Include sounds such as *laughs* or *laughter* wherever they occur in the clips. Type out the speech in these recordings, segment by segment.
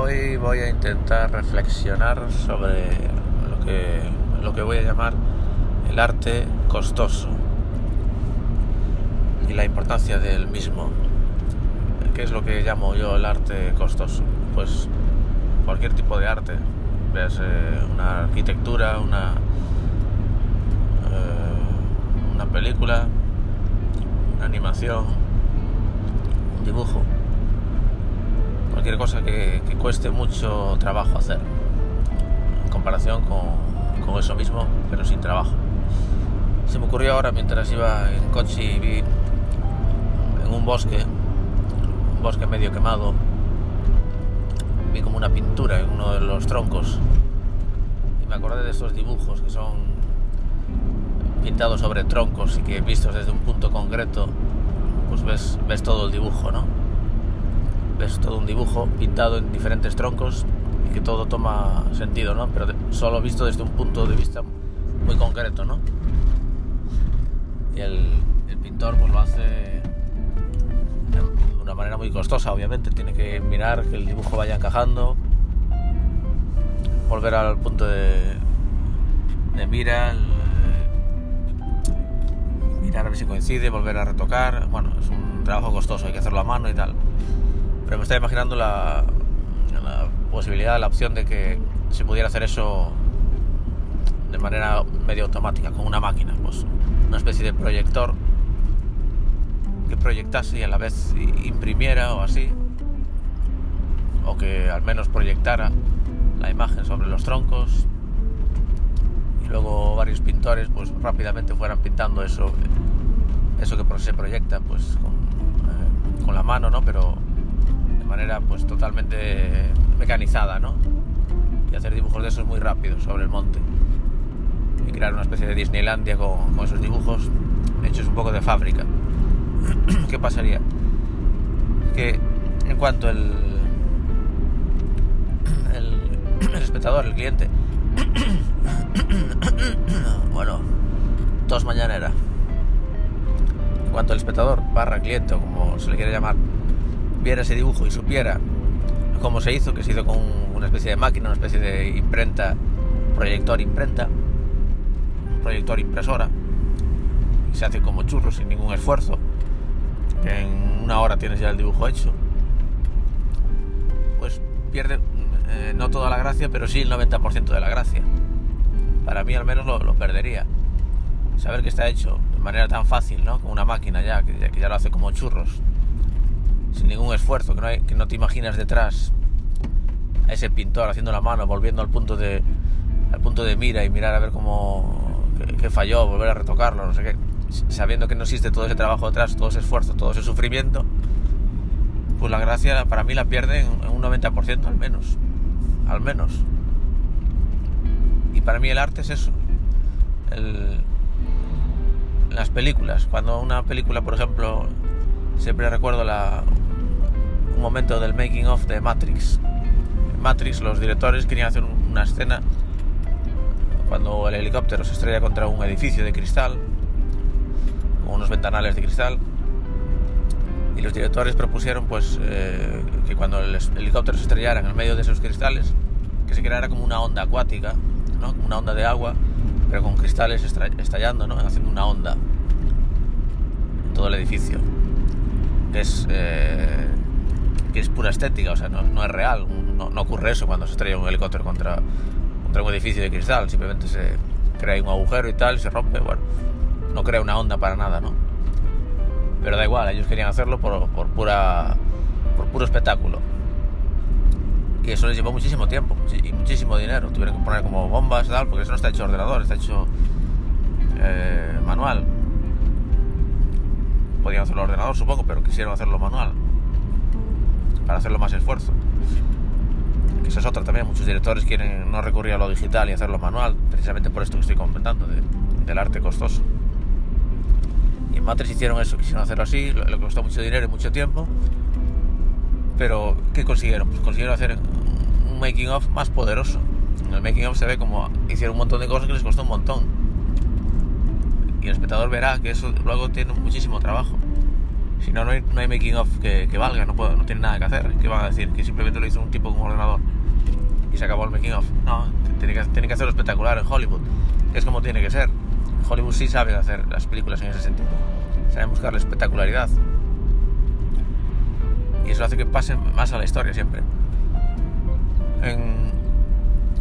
Hoy voy a intentar reflexionar sobre lo que, voy a llamar el arte costoso y la importancia del mismo. ¿Qué es lo que llamo yo el arte costoso? Pues cualquier tipo de arte, ves una arquitectura, una, eh, una película, una animación, un dibujo cualquier cosa que, cueste mucho trabajo hacer en comparación con, eso mismo pero sin trabajo se me ocurrió ahora mientras iba en coche y vi en un bosque un bosque medio quemado vi como una pintura en uno de los troncos y me acordé de estos dibujos que son pintados sobre troncos y que vistos desde un punto concreto pues ves, ves todo el dibujo, ¿no? Ves todo un dibujo pintado en diferentes troncos y que todo toma sentido, ¿no? Pero solo visto desde un punto de vista muy concreto, ¿no? Y el, pintor pues lo hace de una manera muy costosa, obviamente. Tiene que mirar que el dibujo vaya encajando, volver al punto de, de mira, mirar a ver si coincide, volver a retocar. Bueno, es un trabajo costoso, hay que hacerlo a mano y tal. Pero me estoy imaginando la, posibilidad, la opción de que se pudiera hacer eso de manera medio automática, con una máquina, pues una especie de proyector que proyectase y a la vez imprimiera o así, o que al menos proyectara la imagen sobre los troncos y luego varios pintores pues rápidamente fueran pintando eso eso que se proyecta pues con, eh, con la mano no pero manera pues totalmente mecanizada, ¿no? Y hacer dibujos de esos muy rápidos sobre el monte. Y crear una especie de Disneylandia con, esos dibujos hechos un poco de fábrica. *clears throat* ¿Qué pasaría? Que en cuanto el, el, *clears throat* el espectador, el cliente, *clears throat* bueno, tos mañanera, en cuanto el espectador, barra cliente o como se le quiere llamar, viera ese dibujo y supiera cómo se hizo, que se hizo con una especie de máquina, una especie de imprenta, proyector imprenta, proyector impresora, y se hace como churro sin ningún esfuerzo, en una hora tienes ya el dibujo hecho, pues pierde eh, no toda la gracia, pero sí el 90% de la gracia. Para mí al menos lo, perdería. Saber que está hecho de manera tan fácil, ¿no? Con una máquina ya, que, que ya lo hace como churros sin ningún esfuerzo, que no, hay, que no te imaginas detrás a ese pintor haciendo la mano, volviendo al punto de, al punto de mira y mirar a ver cómo que, falló, volver a retocarlo, no sé qué, sabiendo que no existe todo ese trabajo detrás, todo ese esfuerzo, todo ese sufrimiento, pues la gracia para mí la pierde en, un 90% al menos, al menos. Y para mí el arte es eso. las películas, cuando una película, por ejemplo, siempre recuerdo la, un momento del making of de Matrix. Matrix, los directores querían hacer una escena cuando el helicóptero se estrella contra un edificio de cristal, con unos ventanales de cristal, y los directores propusieron pues eh, que cuando el helicóptero se estrellara en el medio de esos cristales, que se creara como una onda acuática, ¿no? como una onda de agua, pero con cristales estallando, ¿no? haciendo una onda en todo el edificio es, eh, que es pura estética, o sea, no, es real, no, ocurre eso cuando se estrella un helicóptero contra, contra un edificio de cristal, simplemente se crea un agujero y tal, se rompe, bueno, no crea una onda para nada, ¿no? Pero da igual, ellos querían hacerlo por, por pura, por puro espectáculo. Y eso les llevó muchísimo tiempo y muchísimo dinero. Tuvieron que poner como bombas y tal, porque eso no está hecho ordenador, está hecho eh, manual podían hacerlo ordenador, supongo, pero quisieron hacerlo manual para hacerlo más esfuerzo. Que eso es otra también. Muchos directores quieren no recurrir a lo digital y hacerlo manual, precisamente por esto que estoy comentando, del arte costoso. Y en Matrix hicieron eso, quisieron hacerlo así, le costó mucho dinero y mucho tiempo. Pero, ¿qué consiguieron? Pues consiguieron hacer un making of más poderoso. En el making of se ve como hicieron un montón de cosas que les costó un montón y el espectador verá que eso luego tiene muchísimo trabajo. Si no, no hay, no hay making of que, valga, no, puedo, no tiene nada que hacer. ¿Qué van a decir? Que simplemente lo hizo un tipo con un ordenador y se acabó el making of. No, tiene que, tiene que hacerlo espectacular en Hollywood. Es como tiene que ser. Hollywood sí sabe hacer las películas en ese sentido. Saben buscar la espectacularidad. Y eso hace que pase más a la historia siempre. En,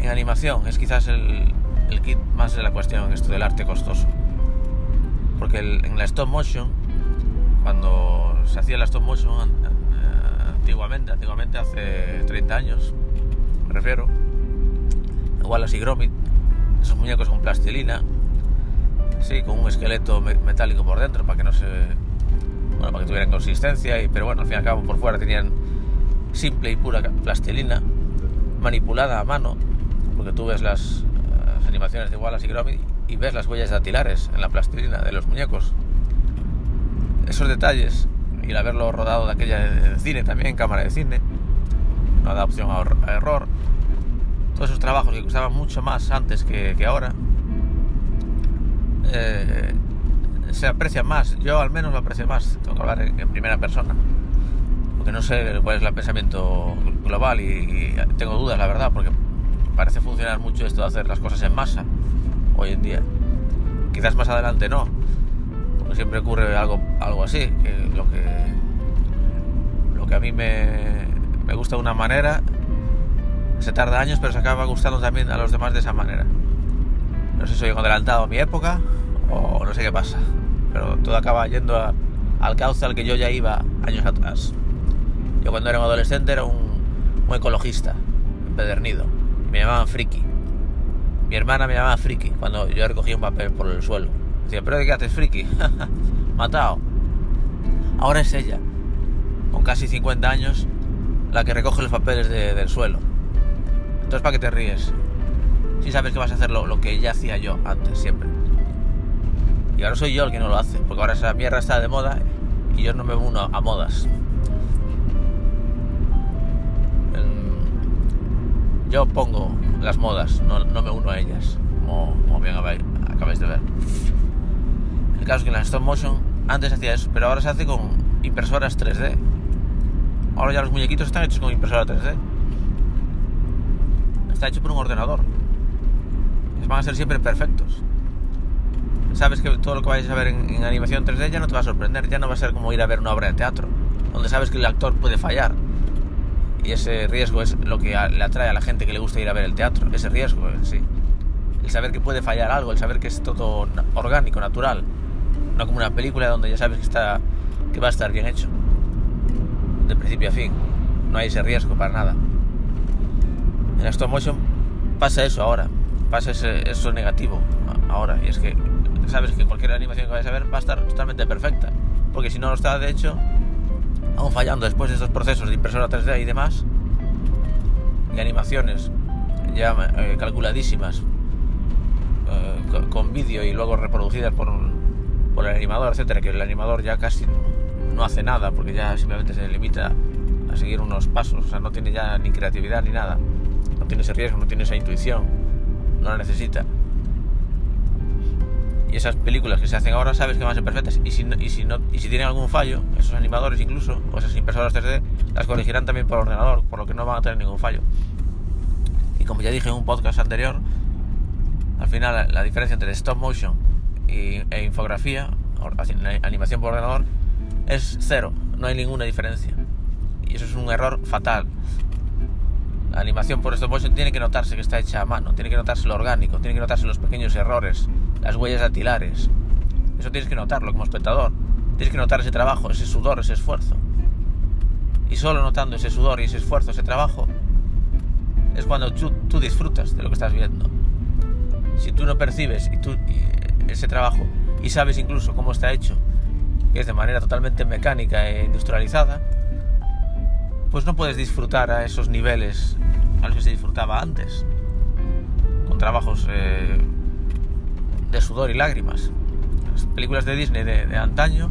en animación es quizás el, el kit más de la cuestión, esto del arte costoso. Porque el, en la stop motion, cuando se hacía la stop motion eh, antiguamente, antiguamente hace 30 años, me refiero, Wallace y Gromit, esos muñecos con plastilina, sí, con un esqueleto metálico por dentro para que no se. Bueno, para que tuvieran consistencia, y, pero bueno, al fin y al cabo por fuera tenían simple y pura plastilina manipulada a mano, porque tú ves las, las animaciones de Wallace y Gromit y ves las huellas dactilares en la plastilina de los muñecos. Esos detalles y el haberlo rodado de aquella de cine también, cámara de cine, no da opción a, error. Todos esos trabajos que costaban mucho más antes que, que ahora, eh, se aprecia más. Yo al menos lo aprecio más. Tengo que hablar en, en, primera persona. Porque no sé cuál es el pensamiento global y, y, tengo dudas, la verdad, porque parece funcionar mucho esto de hacer las cosas en masa hoy en día. Quizás más adelante no. Siempre ocurre algo, algo así. Que lo que lo que a mí me, me gusta de una manera se tarda años, pero se acaba gustando también a los demás de esa manera. No sé si soy adelantado a mi época o no sé qué pasa, pero todo acaba yendo a, al cauce al que yo ya iba años atrás. Yo cuando era un adolescente era un, un ecologista, empedernido, me llamaban friki. Mi hermana me llamaba friki cuando yo recogía un papel por el suelo. Decía, ¿pero de qué haces friki? *laughs* Matado. Ahora es ella, con casi 50 años, la que recoge los papeles de, del suelo. Entonces, ¿para qué te ríes? Si sabes que vas a hacer lo, lo, que ya hacía yo antes, siempre. Y ahora soy yo el que no lo hace, porque ahora esa mierda está de moda y yo no me uno a modas. Yo pongo las modas, no, no me uno a ellas, como bien acabáis de ver. El caso es que en la stop motion antes hacía eso, pero ahora se hace con impresoras 3D. Ahora ya los muñequitos están hechos con impresora 3D. Está hecho por un ordenador. Van a ser siempre perfectos. Sabes que todo lo que vayas a ver en, en, animación 3D ya no te va a sorprender, ya no va a ser como ir a ver una obra de teatro, donde sabes que el actor puede fallar. Y ese riesgo es lo que le atrae a la gente que le gusta ir a ver el teatro, ese riesgo en sí. El saber que puede fallar algo, el saber que es todo orgánico, natural. No como una película donde ya sabes que, está, que va a estar bien hecho. De principio a fin. No hay ese riesgo para nada. En stop motion pasa eso ahora. Pasa ese, eso negativo ahora. Y es que sabes que cualquier animación que vayas a ver va a estar totalmente perfecta. Porque si no lo está, de hecho, aún fallando después de estos procesos de impresora 3D y demás, y animaciones ya eh, calculadísimas eh, con, con vídeo y luego reproducidas por, por el animador, etcétera, que el animador ya casi no hace nada porque ya simplemente se limita a seguir unos pasos, o sea, no tiene ya ni creatividad ni nada, no tiene ese riesgo, no tiene esa intuición, no la necesita. Y esas películas que se hacen ahora sabes que van a ser perfectas. Y si, y si, no, y si tienen algún fallo, esos animadores incluso, o esas impresoras 3D, las corregirán también por ordenador, por lo que no van a tener ningún fallo. Y como ya dije en un podcast anterior, al final la, la diferencia entre stop motion y, e infografía, animación por ordenador, es cero. No hay ninguna diferencia. Y eso es un error fatal. La animación por stop motion tiene que notarse que está hecha a mano, tiene que notarse lo orgánico, tiene que notarse los pequeños errores, las huellas dactilares. Eso tienes que notarlo como espectador. Tienes que notar ese trabajo, ese sudor, ese esfuerzo. Y solo notando ese sudor y ese esfuerzo, ese trabajo, es cuando tú, disfrutas de lo que estás viendo. Si tú no percibes y tú, ese trabajo y sabes incluso cómo está hecho, que es de manera totalmente mecánica e industrializada, pues no puedes disfrutar a esos niveles a los que se disfrutaba antes, con trabajos eh, de sudor y lágrimas. Las películas de Disney de, de antaño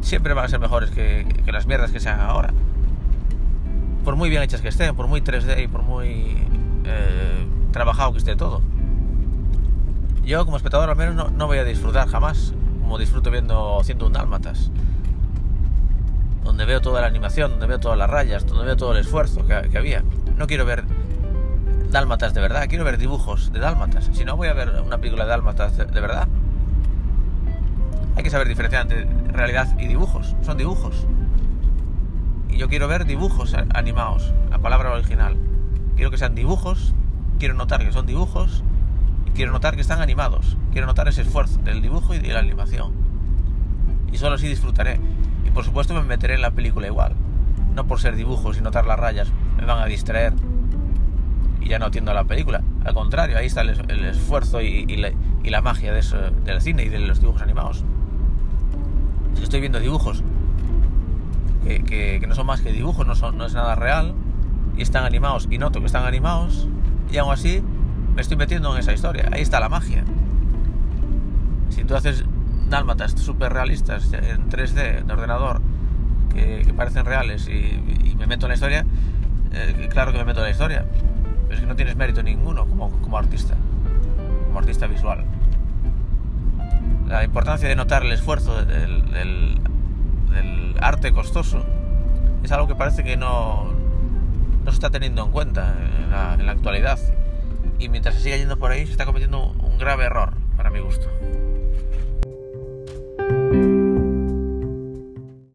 siempre van a ser mejores que, que, las mierdas que se hagan ahora. Por muy bien hechas que estén, por muy 3D y por muy eh, trabajado que esté todo. Yo como espectador al menos no, no, voy a disfrutar jamás como disfruto viendo 101 dálmatas. donde veo toda la animación, donde veo todas las rayas, donde veo todo el esfuerzo que, había. No quiero ver dálmatas de verdad, quiero ver dibujos de dálmatas. Si no voy a ver una película de dálmatas de, verdad, hay que saber diferenciar entre realidad y dibujos. Son dibujos. Y yo quiero ver dibujos animados, la palabra original. Quiero que sean dibujos, quiero notar que son dibujos quiero notar que están animados. Quiero notar ese esfuerzo del dibujo y de la animación. Y solo así disfrutaré por supuesto me meteré en la película igual. No por ser dibujos y notar las rayas me van a distraer y ya no atiendo a la película. Al contrario, ahí está el, esfuerzo y, la, magia de eso, del cine y de los dibujos animados. estoy viendo dibujos que, no son más que dibujos, no, son, no es nada real, y están animados y noto que están animados, y aún así me estoy metiendo en esa historia. Ahí está la magia. Si tú haces dálmatas súper realistas en 3D de ordenador que, parecen reales y, me meto en la historia, eh, claro que me meto en la historia. Pero es que no tienes mérito ninguno como, como artista, como artista visual. La importancia de notar el esfuerzo del, arte costoso es algo que parece que no, no se está teniendo en cuenta en la, en la actualidad. Y mientras se siga yendo por ahí, se está cometiendo un grave error, para mi gusto.